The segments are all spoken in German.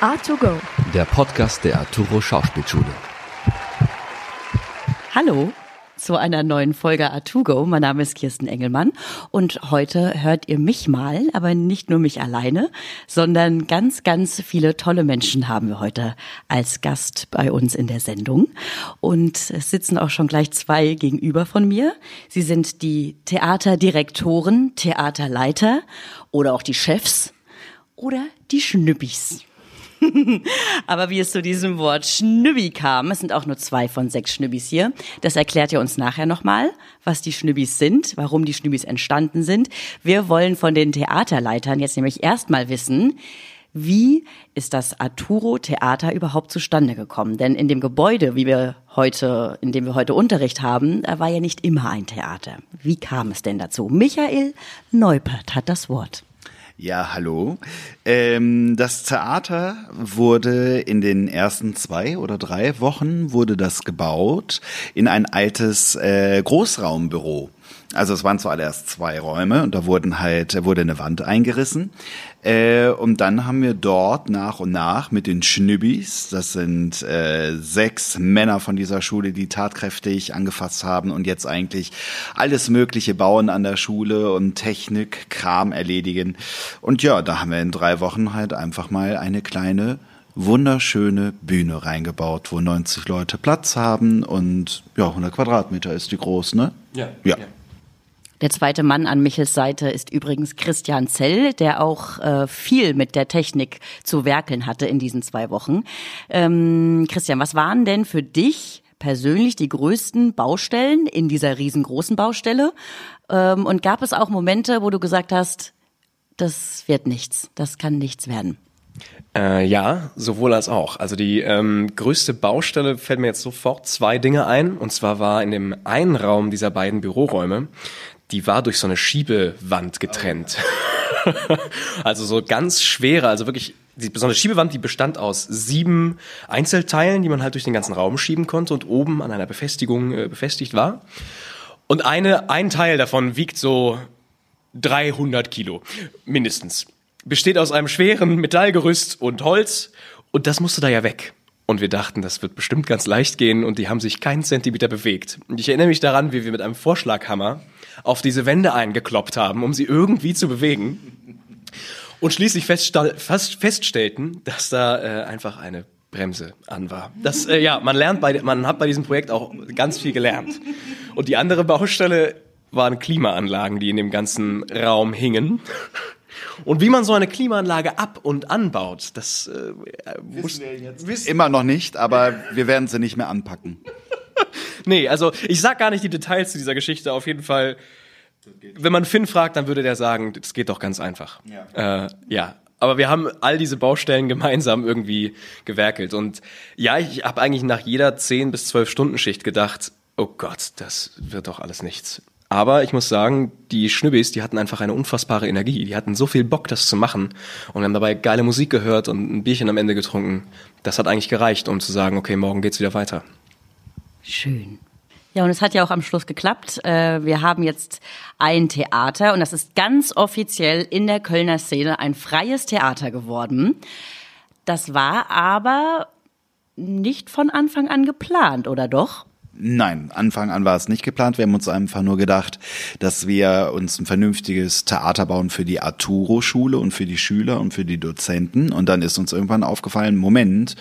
A2Go. Der Podcast der Arturo Schauspielschule. Hallo zu einer neuen Folge A2Go. Mein Name ist Kirsten Engelmann und heute hört ihr mich mal, aber nicht nur mich alleine, sondern ganz, ganz viele tolle Menschen haben wir heute als Gast bei uns in der Sendung. Und es sitzen auch schon gleich zwei gegenüber von mir. Sie sind die Theaterdirektoren, Theaterleiter oder auch die Chefs oder die Schnüppis. Aber wie es zu diesem Wort Schnübbi kam, es sind auch nur zwei von sechs Schnübbis hier, das erklärt ihr uns nachher nochmal, was die Schnübbis sind, warum die Schnübbis entstanden sind. Wir wollen von den Theaterleitern jetzt nämlich erstmal wissen, wie ist das Arturo Theater überhaupt zustande gekommen? Denn in dem Gebäude, wie wir heute, in dem wir heute Unterricht haben, da war ja nicht immer ein Theater. Wie kam es denn dazu? Michael Neupert hat das Wort. Ja, hallo. Ähm, das Theater wurde in den ersten zwei oder drei Wochen wurde das gebaut in ein altes äh, Großraumbüro. Also es waren zuallererst zwei Räume und da wurden halt, wurde eine Wand eingerissen. Äh, und dann haben wir dort nach und nach mit den Schnübbis, das sind äh, sechs Männer von dieser Schule, die tatkräftig angefasst haben und jetzt eigentlich alles Mögliche bauen an der Schule und Technik, Kram erledigen. Und ja, da haben wir in drei Wochen halt einfach mal eine kleine wunderschöne Bühne reingebaut, wo 90 Leute Platz haben und ja, 100 Quadratmeter ist die groß, ne? Ja. ja. ja. Der zweite Mann an Michels Seite ist übrigens Christian Zell, der auch äh, viel mit der Technik zu werkeln hatte in diesen zwei Wochen. Ähm, Christian, was waren denn für dich persönlich die größten Baustellen in dieser riesengroßen Baustelle? Ähm, und gab es auch Momente, wo du gesagt hast, das wird nichts, das kann nichts werden? Äh, ja, sowohl als auch. Also die ähm, größte Baustelle fällt mir jetzt sofort zwei Dinge ein. Und zwar war in dem einen Raum dieser beiden Büroräume die war durch so eine Schiebewand getrennt. also so ganz schwere, also wirklich die besondere Schiebewand, die bestand aus sieben Einzelteilen, die man halt durch den ganzen Raum schieben konnte und oben an einer Befestigung äh, befestigt war. Und eine, ein Teil davon wiegt so 300 Kilo, mindestens. Besteht aus einem schweren Metallgerüst und Holz und das musste da ja weg. Und wir dachten, das wird bestimmt ganz leicht gehen und die haben sich keinen Zentimeter bewegt. Und ich erinnere mich daran, wie wir mit einem Vorschlaghammer auf diese Wände eingekloppt haben, um sie irgendwie zu bewegen. Und schließlich fast feststellten, dass da äh, einfach eine Bremse an war. Das, äh, ja, man lernt bei, man hat bei diesem Projekt auch ganz viel gelernt. Und die andere Baustelle waren Klimaanlagen, die in dem ganzen Raum hingen. Und wie man so eine Klimaanlage ab- und anbaut, das äh, wissen wir jetzt. Immer noch nicht, aber wir werden sie nicht mehr anpacken. Nee, also ich sag gar nicht die Details zu dieser Geschichte. Auf jeden Fall, wenn man Finn fragt, dann würde der sagen, das geht doch ganz einfach. Ja. Äh, ja. Aber wir haben all diese Baustellen gemeinsam irgendwie gewerkelt. Und ja, ich habe eigentlich nach jeder 10 bis 12 Stunden Schicht gedacht, oh Gott, das wird doch alles nichts. Aber ich muss sagen, die Schnübbis, die hatten einfach eine unfassbare Energie. Die hatten so viel Bock, das zu machen. Und wir haben dabei geile Musik gehört und ein Bierchen am Ende getrunken. Das hat eigentlich gereicht, um zu sagen, okay, morgen geht's wieder weiter. Schön. Ja, und es hat ja auch am Schluss geklappt. Äh, wir haben jetzt ein Theater und das ist ganz offiziell in der Kölner Szene ein freies Theater geworden. Das war aber nicht von Anfang an geplant, oder doch? Nein, Anfang an war es nicht geplant. Wir haben uns einfach nur gedacht, dass wir uns ein vernünftiges Theater bauen für die Arturo-Schule und für die Schüler und für die Dozenten. Und dann ist uns irgendwann aufgefallen, Moment,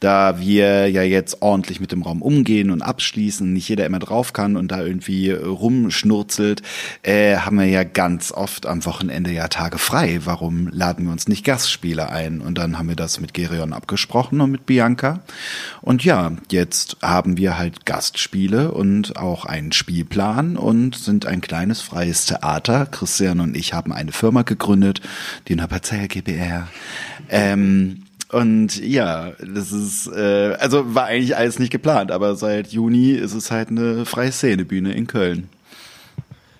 da wir ja jetzt ordentlich mit dem Raum umgehen und abschließen, nicht jeder immer drauf kann und da irgendwie rumschnurzelt, äh, haben wir ja ganz oft am Wochenende ja Tage frei. Warum laden wir uns nicht Gastspieler ein? Und dann haben wir das mit Gerion abgesprochen und mit Bianca. Und ja, jetzt haben wir halt Gast Spiele und auch einen Spielplan und sind ein kleines freies Theater. Christian und ich haben eine Firma gegründet, die Napazeia GBR. Ähm, und ja, das ist, äh, also war eigentlich alles nicht geplant, aber seit Juni ist es halt eine freie Szenebühne in Köln.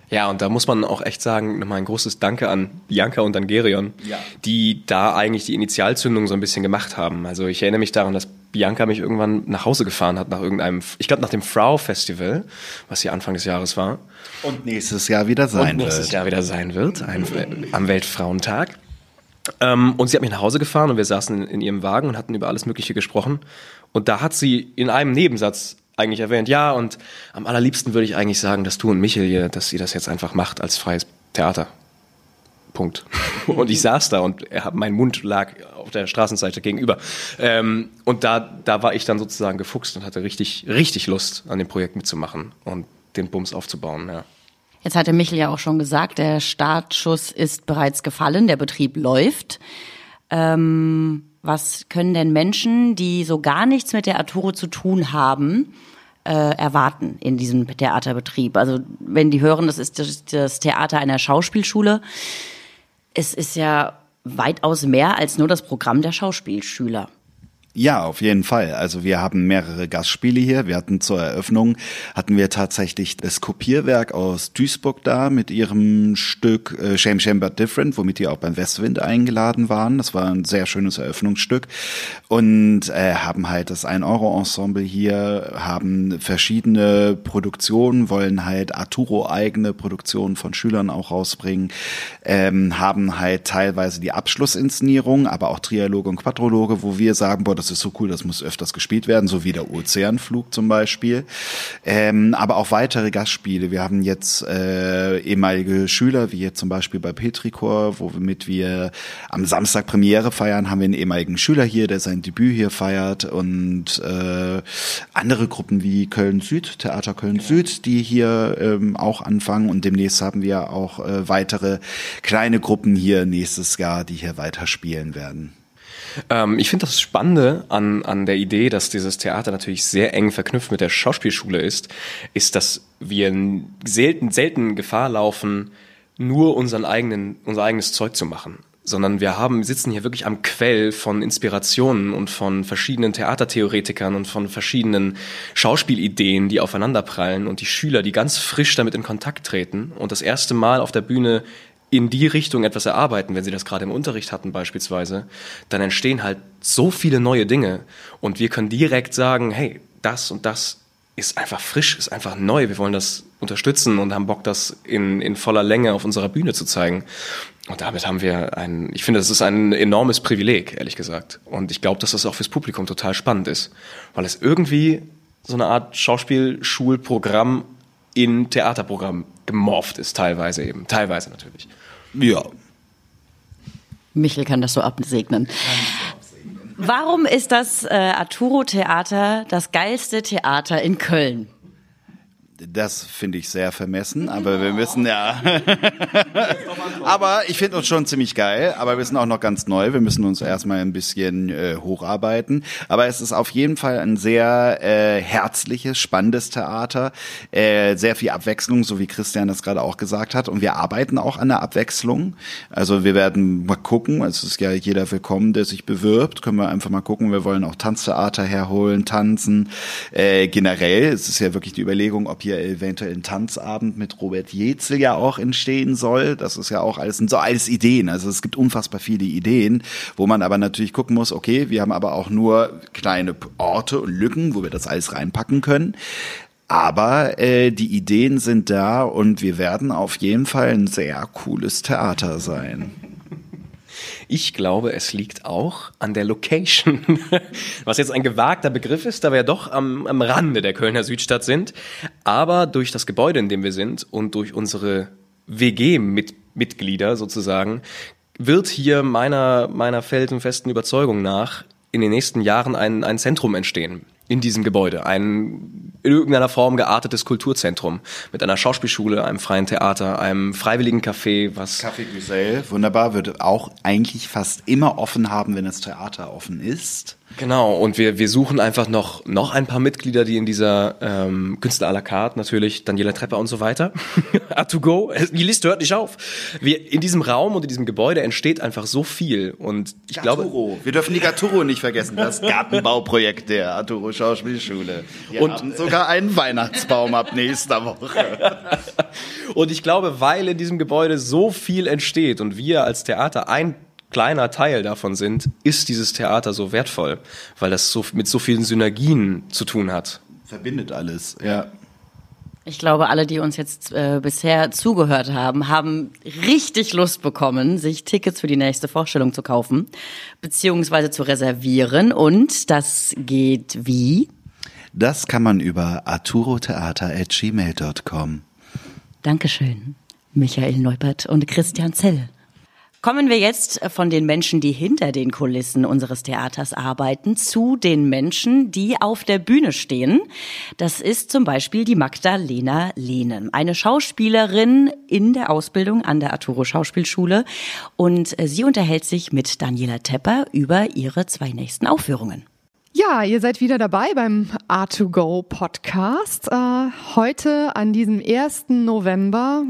Ja, und da muss man auch echt sagen, nochmal ein großes Danke an Bianca und an Gerion, ja. die da eigentlich die Initialzündung so ein bisschen gemacht haben. Also ich erinnere mich daran, dass Bianca mich irgendwann nach Hause gefahren hat, nach irgendeinem, ich glaube nach dem Frau-Festival, was hier Anfang des Jahres war. Und nächstes Jahr wieder sein und nächstes wird. Jahr wieder sein wird, ein, am Weltfrauentag. Ähm, und sie hat mich nach Hause gefahren und wir saßen in, in ihrem Wagen und hatten über alles Mögliche gesprochen. Und da hat sie in einem Nebensatz eigentlich erwähnt, ja, und am allerliebsten würde ich eigentlich sagen, dass du und Michel hier, dass ihr das jetzt einfach macht als freies Theater. Punkt. Und ich saß da und mein Mund lag auf der Straßenseite gegenüber. Ähm, und da, da war ich dann sozusagen gefuchst und hatte richtig, richtig Lust, an dem Projekt mitzumachen und den Bums aufzubauen. Ja. Jetzt hatte Michel ja auch schon gesagt, der Startschuss ist bereits gefallen, der Betrieb läuft. Ähm, was können denn Menschen, die so gar nichts mit der Arturo zu tun haben, äh, erwarten in diesem Theaterbetrieb? Also wenn die hören, das ist das Theater einer Schauspielschule, es ist ja weitaus mehr als nur das Programm der Schauspielschüler. Ja, auf jeden Fall. Also wir haben mehrere Gastspiele hier. Wir hatten zur Eröffnung, hatten wir tatsächlich das Kopierwerk aus Duisburg da mit ihrem Stück äh, Shame, Shame But Different, womit die auch beim Westwind eingeladen waren. Das war ein sehr schönes Eröffnungsstück. Und äh, haben halt das Ein-Euro-Ensemble hier, haben verschiedene Produktionen, wollen halt Arturo-eigene Produktionen von Schülern auch rausbringen, ähm, haben halt teilweise die Abschlussinszenierung, aber auch Trialoge und Quadrologe, wo wir sagen, boah, das ist so cool, das muss öfters gespielt werden, so wie der Ozeanflug zum Beispiel. Ähm, aber auch weitere Gastspiele. Wir haben jetzt äh, ehemalige Schüler, wie jetzt zum Beispiel bei Petricor, womit wir am Samstag Premiere feiern, haben wir einen ehemaligen Schüler hier, der sein Debüt hier feiert und äh, andere Gruppen wie Köln Süd, Theater Köln Süd, die hier ähm, auch anfangen und demnächst haben wir auch äh, weitere kleine Gruppen hier nächstes Jahr, die hier weiterspielen werden. Ähm, ich finde das Spannende an, an der Idee, dass dieses Theater natürlich sehr eng verknüpft mit der Schauspielschule ist, ist, dass wir selten, selten Gefahr laufen, nur unseren eigenen, unser eigenes Zeug zu machen sondern wir haben, sitzen hier wirklich am Quell von Inspirationen und von verschiedenen Theatertheoretikern und von verschiedenen Schauspielideen, die aufeinanderprallen und die Schüler, die ganz frisch damit in Kontakt treten und das erste Mal auf der Bühne in die Richtung etwas erarbeiten, wenn sie das gerade im Unterricht hatten beispielsweise, dann entstehen halt so viele neue Dinge und wir können direkt sagen, hey, das und das ist einfach frisch, ist einfach neu, wir wollen das unterstützen und haben Bock, das in, in voller Länge auf unserer Bühne zu zeigen. Und damit haben wir ein, ich finde, das ist ein enormes Privileg, ehrlich gesagt. Und ich glaube, dass das auch fürs Publikum total spannend ist, weil es irgendwie so eine Art Schauspielschulprogramm in Theaterprogramm gemorpht ist, teilweise eben. Teilweise natürlich. Ja. Michel kann das so absegnen. Warum ist das äh, Arturo Theater das geilste Theater in Köln? Das finde ich sehr vermessen, aber wir müssen ja. aber ich finde uns schon ziemlich geil, aber wir sind auch noch ganz neu. Wir müssen uns erstmal ein bisschen äh, hocharbeiten. Aber es ist auf jeden Fall ein sehr äh, herzliches, spannendes Theater. Äh, sehr viel Abwechslung, so wie Christian das gerade auch gesagt hat. Und wir arbeiten auch an der Abwechslung. Also wir werden mal gucken. Es ist ja jeder willkommen, der sich bewirbt. Können wir einfach mal gucken. Wir wollen auch Tanztheater herholen, tanzen. Äh, generell, es ist ja wirklich die Überlegung, ob hier hier eventuell ein Tanzabend mit Robert Jetzel ja auch entstehen soll. Das ist ja auch alles, so alles Ideen. Also es gibt unfassbar viele Ideen, wo man aber natürlich gucken muss, okay, wir haben aber auch nur kleine Orte und Lücken, wo wir das alles reinpacken können. Aber äh, die Ideen sind da und wir werden auf jeden Fall ein sehr cooles Theater sein. Ich glaube, es liegt auch an der Location, was jetzt ein gewagter Begriff ist, da wir ja doch am, am Rande der Kölner Südstadt sind. Aber durch das Gebäude, in dem wir sind und durch unsere WG-Mitglieder sozusagen, wird hier meiner, meiner felsenfesten Überzeugung nach in den nächsten Jahren ein, ein Zentrum entstehen in diesem Gebäude. Ein in irgendeiner Form geartetes Kulturzentrum mit einer Schauspielschule, einem freien Theater, einem freiwilligen Café, was. Café Güsel, wunderbar, würde auch eigentlich fast immer offen haben, wenn das Theater offen ist. Genau, und wir, wir suchen einfach noch, noch ein paar Mitglieder, die in dieser ähm, Künstler à la carte natürlich, Daniela Trepper und so weiter, A2Go, die Liste hört nicht auf. Wir, in diesem Raum und in diesem Gebäude entsteht einfach so viel und ich Gaturo. glaube... Wir dürfen die Gaturo nicht vergessen, das Gartenbauprojekt der Arturo Schauspielschule. Wir und haben sogar einen Weihnachtsbaum ab nächster Woche. und ich glaube, weil in diesem Gebäude so viel entsteht und wir als Theater ein kleiner Teil davon sind, ist dieses Theater so wertvoll, weil das so mit so vielen Synergien zu tun hat. Verbindet alles, ja. Ich glaube, alle, die uns jetzt äh, bisher zugehört haben, haben richtig Lust bekommen, sich Tickets für die nächste Vorstellung zu kaufen, beziehungsweise zu reservieren. Und das geht wie? Das kann man über arturotheater.gmail.com. Dankeschön, Michael Neubert und Christian Zell. Kommen wir jetzt von den Menschen, die hinter den Kulissen unseres Theaters arbeiten, zu den Menschen, die auf der Bühne stehen. Das ist zum Beispiel die Magdalena Lehnen, eine Schauspielerin in der Ausbildung an der Arturo Schauspielschule. Und sie unterhält sich mit Daniela Tepper über ihre zwei nächsten Aufführungen. Ja, ihr seid wieder dabei beim A2Go Podcast. Äh, heute an diesem 1. November.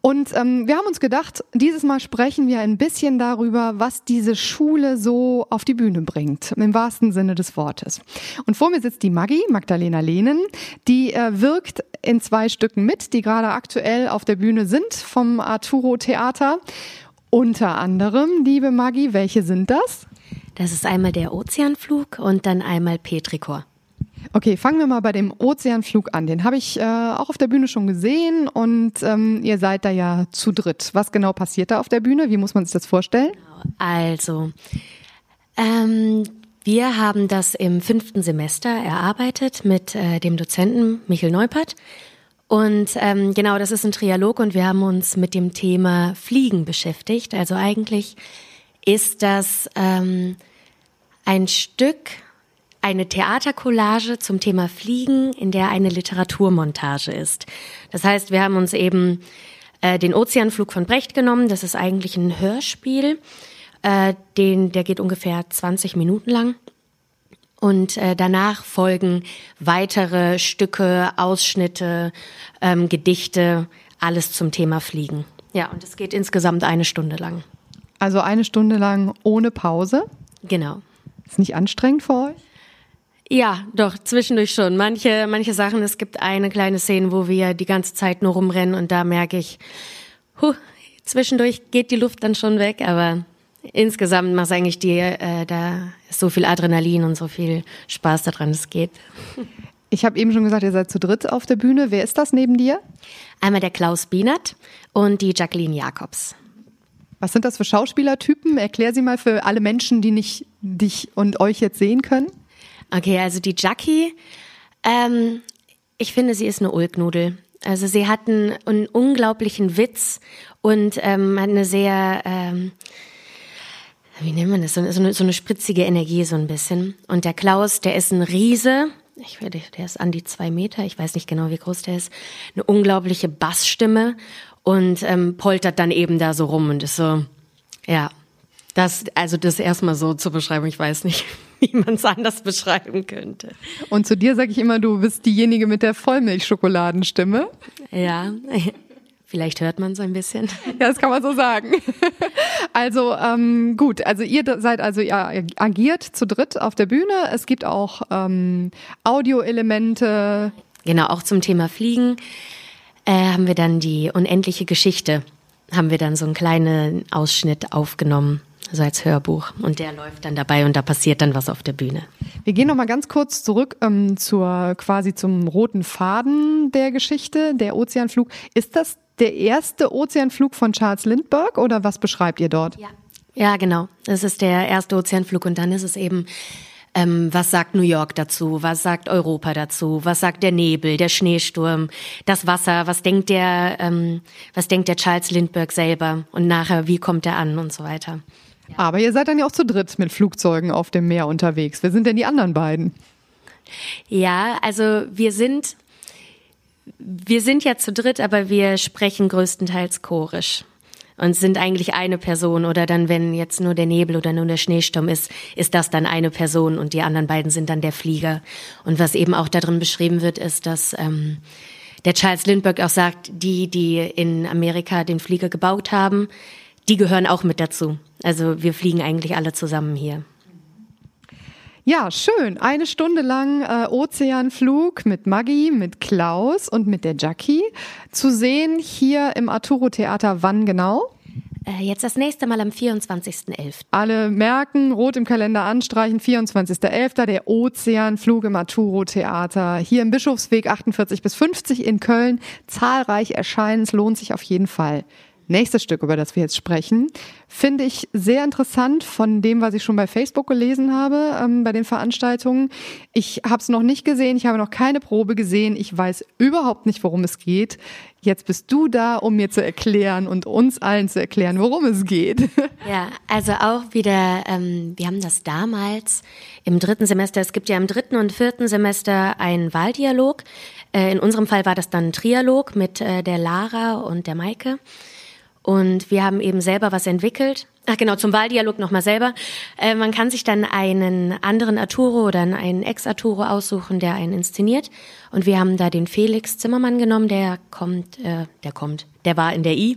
Und ähm, wir haben uns gedacht, dieses Mal sprechen wir ein bisschen darüber, was diese Schule so auf die Bühne bringt, im wahrsten Sinne des Wortes. Und vor mir sitzt die Maggie, Magdalena Lehnen, die äh, wirkt in zwei Stücken mit, die gerade aktuell auf der Bühne sind vom Arturo Theater. Unter anderem, liebe Maggie, welche sind das? Das ist einmal der Ozeanflug und dann einmal Petrikor. Okay, fangen wir mal bei dem Ozeanflug an. Den habe ich äh, auch auf der Bühne schon gesehen und ähm, ihr seid da ja zu dritt. Was genau passiert da auf der Bühne? Wie muss man sich das vorstellen? Also, ähm, wir haben das im fünften Semester erarbeitet mit äh, dem Dozenten Michael Neupert. Und ähm, genau, das ist ein Trialog und wir haben uns mit dem Thema Fliegen beschäftigt. Also eigentlich ist das ähm, ein Stück eine Theatercollage zum Thema Fliegen, in der eine Literaturmontage ist. Das heißt, wir haben uns eben äh, den Ozeanflug von Brecht genommen. Das ist eigentlich ein Hörspiel, äh, den, der geht ungefähr 20 Minuten lang. Und äh, danach folgen weitere Stücke, Ausschnitte, ähm, Gedichte, alles zum Thema Fliegen. Ja, und es geht insgesamt eine Stunde lang. Also eine Stunde lang ohne Pause? Genau. Ist nicht anstrengend für euch? Ja, doch, zwischendurch schon. Manche, manche Sachen, es gibt eine kleine Szene, wo wir die ganze Zeit nur rumrennen und da merke ich, huh, zwischendurch geht die Luft dann schon weg, aber insgesamt macht es eigentlich die, äh, da ist so viel Adrenalin und so viel Spaß daran, es geht. Ich habe eben schon gesagt, ihr seid zu dritt auf der Bühne. Wer ist das neben dir? Einmal der Klaus Bienert und die Jacqueline Jacobs. Was sind das für Schauspielertypen? Erklär sie mal für alle Menschen, die nicht dich und euch jetzt sehen können. Okay, also die Jackie, ähm, ich finde, sie ist eine Ulknudel. Also sie hat einen, einen unglaublichen Witz und ähm, hat eine sehr, ähm, wie nennt man das, so eine, so eine spritzige Energie so ein bisschen. Und der Klaus, der ist ein Riese, ich werde, der ist an die zwei Meter, ich weiß nicht genau, wie groß der ist, eine unglaubliche Bassstimme und ähm, poltert dann eben da so rum und ist so, ja, das, also das erstmal so zu beschreiben, ich weiß nicht, wie man es anders beschreiben könnte. Und zu dir sage ich immer, du bist diejenige mit der Vollmilchschokoladenstimme. Ja, vielleicht hört man es ein bisschen. Ja, das kann man so sagen. Also ähm, gut, also ihr seid also ihr agiert zu dritt auf der Bühne. Es gibt auch ähm, Audioelemente. Genau, auch zum Thema Fliegen äh, haben wir dann die unendliche Geschichte, haben wir dann so einen kleinen Ausschnitt aufgenommen also als Hörbuch. Und der läuft dann dabei und da passiert dann was auf der Bühne. Wir gehen noch mal ganz kurz zurück ähm, zur quasi zum roten Faden der Geschichte, der Ozeanflug. Ist das der erste Ozeanflug von Charles Lindbergh oder was beschreibt ihr dort? Ja, ja, genau. Das ist der erste Ozeanflug und dann ist es eben ähm, was sagt New York dazu? Was sagt Europa dazu? Was sagt der Nebel, der Schneesturm, das Wasser? Was denkt der, ähm, was denkt der Charles Lindbergh selber? Und nachher, wie kommt er an und so weiter? Aber ihr seid dann ja auch zu dritt mit Flugzeugen auf dem Meer unterwegs. Wer sind denn die anderen beiden? Ja, also wir sind, wir sind ja zu dritt, aber wir sprechen größtenteils chorisch und sind eigentlich eine Person oder dann, wenn jetzt nur der Nebel oder nur der Schneesturm ist, ist das dann eine Person und die anderen beiden sind dann der Flieger. Und was eben auch darin beschrieben wird, ist, dass ähm, der Charles Lindbergh auch sagt, die, die in Amerika den Flieger gebaut haben, die gehören auch mit dazu. Also wir fliegen eigentlich alle zusammen hier. Ja, schön. Eine Stunde lang äh, Ozeanflug mit Maggie, mit Klaus und mit der Jackie. Zu sehen hier im Arturo Theater wann genau? Äh, jetzt das nächste Mal am 24.11. Alle merken, rot im Kalender anstreichen, 24.11. der Ozeanflug im Arturo Theater. Hier im Bischofsweg 48 bis 50 in Köln. Zahlreich erscheinen, es lohnt sich auf jeden Fall. Nächstes Stück, über das wir jetzt sprechen, finde ich sehr interessant von dem, was ich schon bei Facebook gelesen habe, ähm, bei den Veranstaltungen. Ich habe es noch nicht gesehen, ich habe noch keine Probe gesehen, ich weiß überhaupt nicht, worum es geht. Jetzt bist du da, um mir zu erklären und uns allen zu erklären, worum es geht. Ja, also auch wieder, ähm, wir haben das damals im dritten Semester, es gibt ja im dritten und vierten Semester einen Wahldialog. Äh, in unserem Fall war das dann ein Trialog mit äh, der Lara und der Maike. Und wir haben eben selber was entwickelt. Ach genau, zum Wahldialog nochmal selber. Äh, man kann sich dann einen anderen Arturo oder einen Ex-Arturo aussuchen, der einen inszeniert. Und wir haben da den Felix Zimmermann genommen, der kommt, äh, der kommt, der war in der I.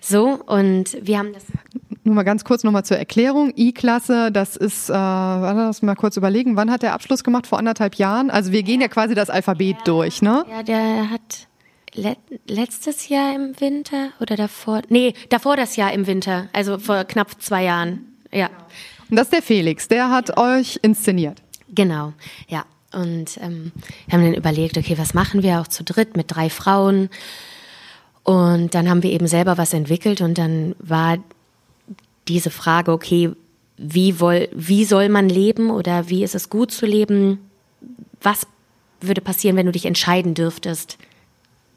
So, und wir haben das. Nur mal ganz kurz nochmal zur Erklärung. I-Klasse, das ist, äh, warte, lass mal kurz überlegen, wann hat der Abschluss gemacht? Vor anderthalb Jahren? Also wir gehen ja quasi das Alphabet ja, durch, ne? Ja, der hat let letztes Jahr im Winter oder davor? Nee, davor das Jahr im Winter, also vor knapp zwei Jahren. Ja. Und das ist der Felix, der hat euch inszeniert. Genau, ja. Und ähm, wir haben dann überlegt, okay, was machen wir auch zu dritt mit drei Frauen? Und dann haben wir eben selber was entwickelt und dann war diese Frage, okay, wie, woll, wie soll man leben oder wie ist es gut zu leben? Was würde passieren, wenn du dich entscheiden dürftest?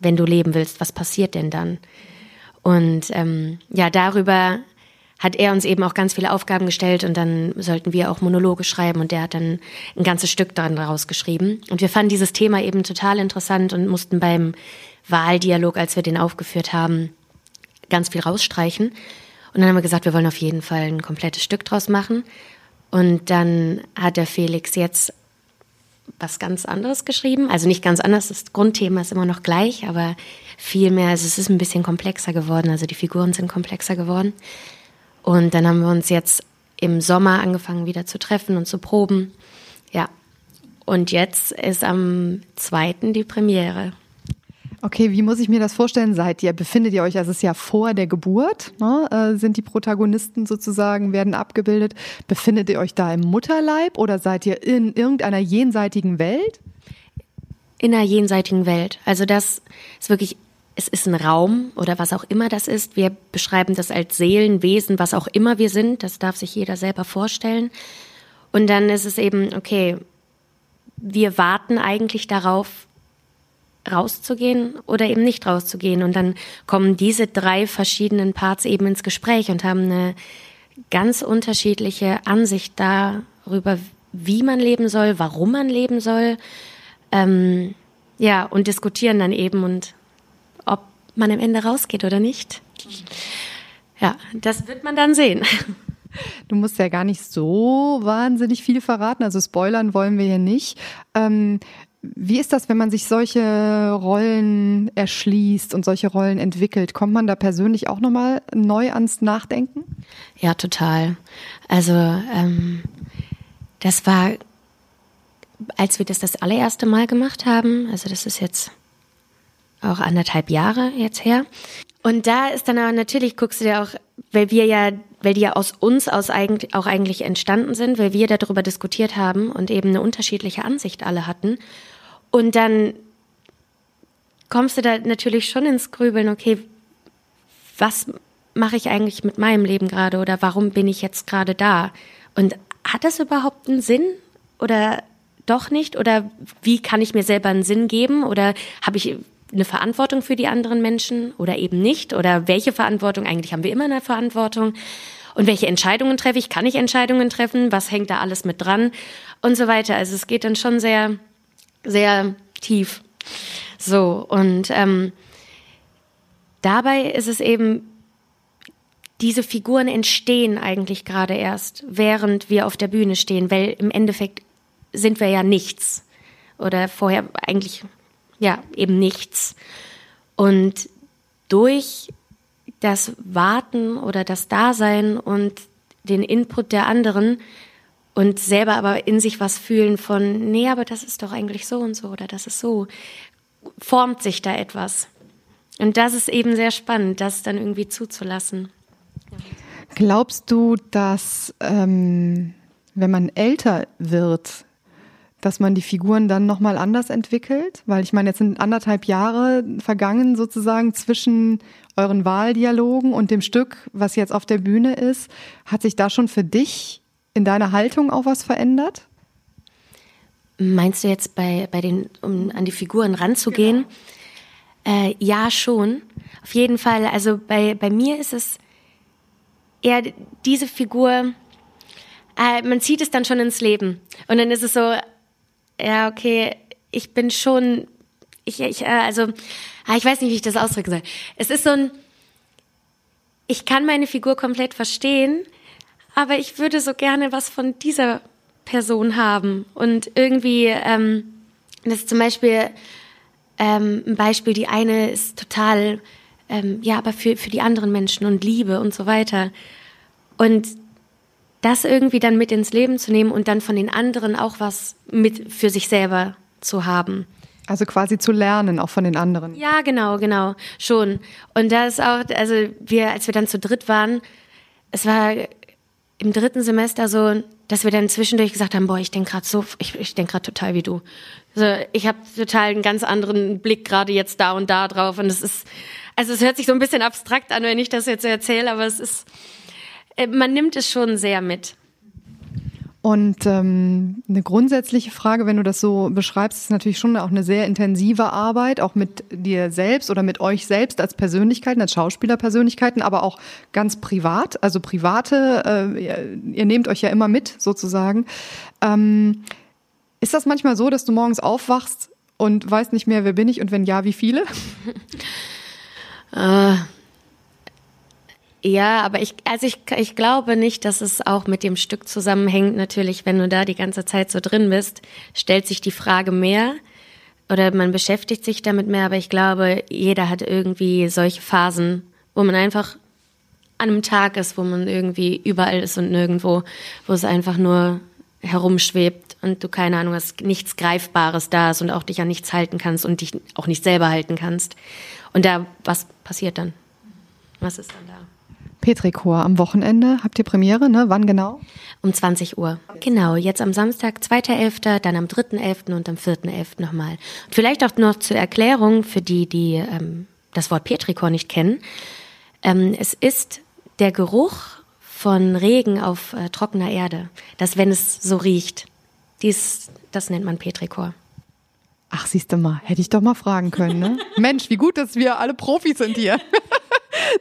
Wenn du leben willst, was passiert denn dann? Und ähm, ja, darüber hat er uns eben auch ganz viele Aufgaben gestellt und dann sollten wir auch Monologe schreiben und der hat dann ein ganzes Stück daran rausgeschrieben. Und wir fanden dieses Thema eben total interessant und mussten beim Wahldialog, als wir den aufgeführt haben, ganz viel rausstreichen. Und dann haben wir gesagt, wir wollen auf jeden Fall ein komplettes Stück draus machen. Und dann hat der Felix jetzt was ganz anderes geschrieben. Also nicht ganz anders, das Grundthema ist immer noch gleich, aber viel mehr, also es ist ein bisschen komplexer geworden, also die Figuren sind komplexer geworden. Und dann haben wir uns jetzt im Sommer angefangen wieder zu treffen und zu proben. Ja. Und jetzt ist am zweiten die Premiere. Okay, wie muss ich mir das vorstellen? Seid ihr, befindet ihr euch, also es ist ja vor der Geburt, ne, äh, sind die Protagonisten sozusagen, werden abgebildet. Befindet ihr euch da im Mutterleib oder seid ihr in irgendeiner jenseitigen Welt? In einer jenseitigen Welt. Also das ist wirklich, es ist ein Raum oder was auch immer das ist. Wir beschreiben das als Seelenwesen, was auch immer wir sind. Das darf sich jeder selber vorstellen. Und dann ist es eben, okay, wir warten eigentlich darauf, rauszugehen oder eben nicht rauszugehen. Und dann kommen diese drei verschiedenen Parts eben ins Gespräch und haben eine ganz unterschiedliche Ansicht darüber, wie man leben soll, warum man leben soll. Ähm, ja, und diskutieren dann eben und ob man am Ende rausgeht oder nicht. Ja, das wird man dann sehen. Du musst ja gar nicht so wahnsinnig viel verraten, also spoilern wollen wir hier nicht. Ähm, wie ist das, wenn man sich solche Rollen erschließt und solche Rollen entwickelt? Kommt man da persönlich auch nochmal neu ans Nachdenken? Ja, total. Also ähm, das war, als wir das das allererste Mal gemacht haben, also das ist jetzt auch anderthalb Jahre jetzt her. Und da ist dann aber natürlich, guckst du dir auch, weil wir ja, weil die ja aus uns aus eigentlich, auch eigentlich entstanden sind, weil wir darüber diskutiert haben und eben eine unterschiedliche Ansicht alle hatten. Und dann kommst du da natürlich schon ins Grübeln, okay, was mache ich eigentlich mit meinem Leben gerade oder warum bin ich jetzt gerade da? Und hat das überhaupt einen Sinn oder doch nicht? Oder wie kann ich mir selber einen Sinn geben? Oder habe ich eine Verantwortung für die anderen Menschen oder eben nicht? Oder welche Verantwortung? Eigentlich haben wir immer eine Verantwortung. Und welche Entscheidungen treffe ich? Kann ich Entscheidungen treffen? Was hängt da alles mit dran? Und so weiter. Also es geht dann schon sehr sehr tief. So, und ähm, dabei ist es eben, diese Figuren entstehen eigentlich gerade erst, während wir auf der Bühne stehen, weil im Endeffekt sind wir ja nichts. Oder vorher eigentlich, ja, eben nichts. Und durch das Warten oder das Dasein und den Input der anderen und selber aber in sich was fühlen von, nee, aber das ist doch eigentlich so und so oder das ist so, formt sich da etwas. Und das ist eben sehr spannend, das dann irgendwie zuzulassen. Glaubst du, dass ähm, wenn man älter wird, dass man die Figuren dann nochmal anders entwickelt? Weil ich meine, jetzt sind anderthalb Jahre vergangen sozusagen zwischen euren Wahldialogen und dem Stück, was jetzt auf der Bühne ist. Hat sich da schon für dich in deiner Haltung auch was verändert? Meinst du jetzt bei, bei den, um an die Figuren ranzugehen? Genau. Äh, ja, schon. Auf jeden Fall. Also bei, bei mir ist es eher diese Figur, äh, man zieht es dann schon ins Leben. Und dann ist es so, ja, okay, ich bin schon, ich, ich äh, also, ah, ich weiß nicht, wie ich das ausdrücken soll. Es ist so ein, ich kann meine Figur komplett verstehen, aber ich würde so gerne was von dieser Person haben. Und irgendwie, ähm, das ist zum Beispiel ähm, ein Beispiel, die eine ist total, ähm, ja, aber für, für die anderen Menschen und Liebe und so weiter. Und das irgendwie dann mit ins Leben zu nehmen und dann von den anderen auch was mit für sich selber zu haben. Also quasi zu lernen, auch von den anderen. Ja, genau, genau, schon. Und da ist auch, also wir, als wir dann zu dritt waren, es war im dritten Semester so, dass wir dann zwischendurch gesagt haben, boah, ich denke gerade so, ich, ich denke gerade total wie du. Also ich habe total einen ganz anderen Blick gerade jetzt da und da drauf. Und es ist, also es hört sich so ein bisschen abstrakt an, wenn ich das jetzt erzähle, aber es ist, äh, man nimmt es schon sehr mit. Und ähm, eine grundsätzliche Frage, wenn du das so beschreibst, ist natürlich schon auch eine sehr intensive Arbeit, auch mit dir selbst oder mit euch selbst als Persönlichkeiten, als Schauspielerpersönlichkeiten, aber auch ganz privat, also private, äh, ihr, ihr nehmt euch ja immer mit sozusagen. Ähm, ist das manchmal so, dass du morgens aufwachst und weißt nicht mehr, wer bin ich und wenn ja, wie viele? äh, ja, aber ich, also ich, ich glaube nicht, dass es auch mit dem Stück zusammenhängt. Natürlich, wenn du da die ganze Zeit so drin bist, stellt sich die Frage mehr oder man beschäftigt sich damit mehr. Aber ich glaube, jeder hat irgendwie solche Phasen, wo man einfach an einem Tag ist, wo man irgendwie überall ist und nirgendwo, wo es einfach nur herumschwebt und du keine Ahnung hast, nichts Greifbares da ist und auch dich an nichts halten kannst und dich auch nicht selber halten kannst. Und da, was passiert dann? Was ist dann da? Petrichor am Wochenende. Habt ihr Premiere, ne? Wann genau? Um 20 Uhr. Genau, jetzt am Samstag, 2.11., dann am 3.11. und am 4.11. nochmal. Vielleicht auch noch zur Erklärung für die, die ähm, das Wort Petrichor nicht kennen. Ähm, es ist der Geruch von Regen auf äh, trockener Erde, dass wenn es so riecht, dies, das nennt man Petrichor. Ach, siehst du mal, hätte ich doch mal fragen können, ne? Mensch, wie gut, dass wir alle Profis sind hier.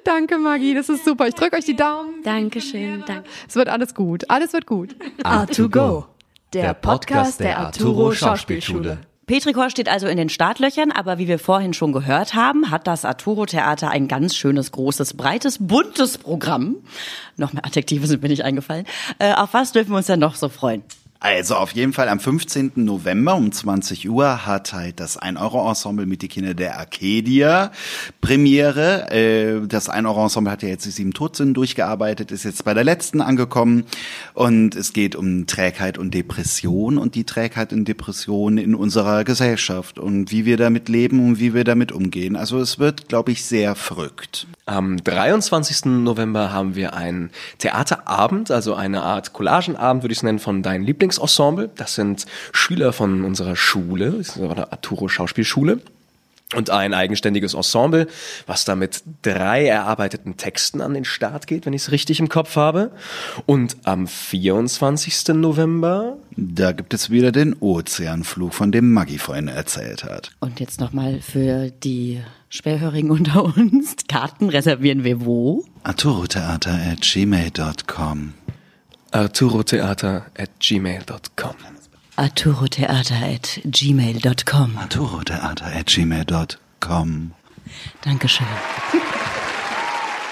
danke, Maggie, das ist super. Ich drücke euch die Daumen. Dankeschön, danke. Es wird alles gut. Alles wird gut. A2Go, der Podcast der Arturo Schauspielschule. Petrikor steht also in den Startlöchern, aber wie wir vorhin schon gehört haben, hat das Arturo Theater ein ganz schönes, großes, breites, buntes Programm. Noch mehr Adjektive sind mir nicht eingefallen. Äh, auf was dürfen wir uns denn noch so freuen? Also auf jeden Fall am 15. November um 20 Uhr hat halt das 1-Euro-Ensemble mit die Kinder der Arcadia Premiere. Äh, das 1-Euro-Ensemble hat ja jetzt die sieben Todsünden durchgearbeitet, ist jetzt bei der letzten angekommen und es geht um Trägheit und Depression und die Trägheit und Depression in unserer Gesellschaft und wie wir damit leben und wie wir damit umgehen. Also es wird, glaube ich, sehr verrückt. Am 23. November haben wir einen Theaterabend, also eine Art Collagenabend, würde ich es nennen, von deinen Lieblings Lieblingsensemble. Das sind Schüler von unserer Schule, das ist der Arturo Schauspielschule. Und ein eigenständiges Ensemble, was da mit drei erarbeiteten Texten an den Start geht, wenn ich es richtig im Kopf habe. Und am 24. November. Da gibt es wieder den Ozeanflug, von dem Maggie vorhin erzählt hat. Und jetzt nochmal für die Schwerhörigen unter uns. Karten reservieren wir wo? Arturotheater at gmail.com arturotheater at gmail.com. arturotheater at gmail.com. arturotheater at gmail.com. Dankeschön.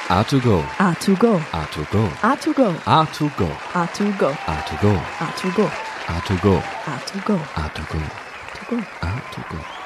A2Go. A2Go. A2Go. A2Go. A2Go. A2Go. A2Go. A2Go. A2Go. A2Go. A2Go. A2Go.